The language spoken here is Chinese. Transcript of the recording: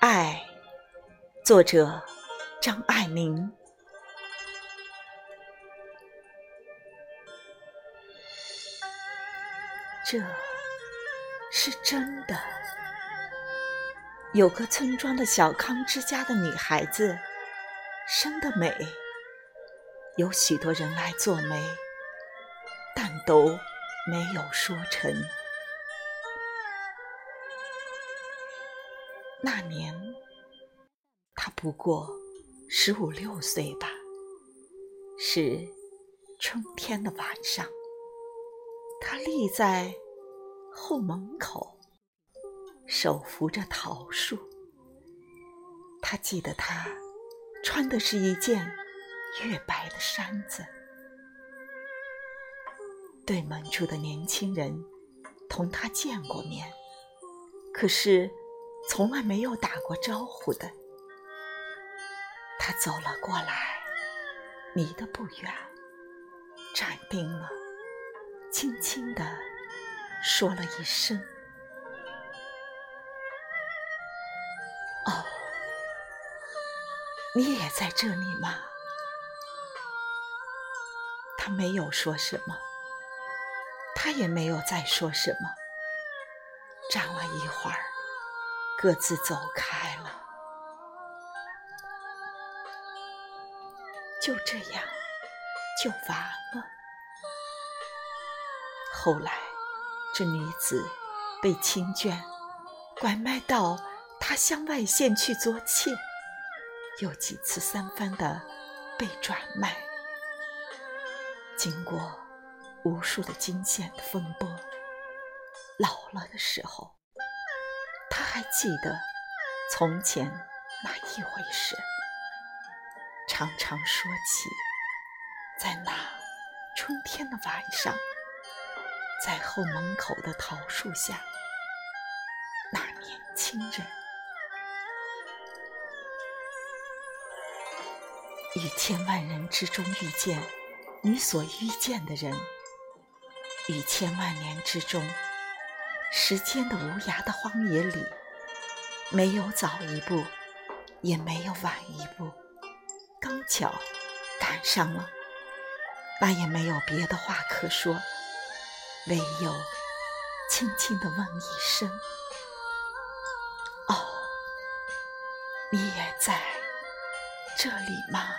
爱，作者张爱玲。这是真的。有个村庄的小康之家的女孩子，生得美，有许多人来做媒，但都没有说成。那年，他不过十五六岁吧。是春天的晚上，他立在后门口，手扶着桃树。他记得，他穿的是一件月白的衫子。对门处的年轻人同他见过面，可是。从来没有打过招呼的，他走了过来，离得不远，站定了，轻轻地说了一声：“哦，你也在这里吗？”他没有说什么，他也没有再说什么，站了一会儿。各自走开了，就这样就完了。后来，这女子被亲眷拐卖到他乡外县去做妾，又几次三番的被转卖。经过无数的惊险的风波，老了的时候。还记得从前那一回事，常常说起，在那春天的晚上，在后门口的桃树下，那年轻人于千万人之中遇见你所遇见的人，于千万年之中。时间的无涯的荒野里，没有早一步，也没有晚一步，刚巧赶上了，那也没有别的话可说，唯有轻轻地问一声：“哦，你也在这里吗？”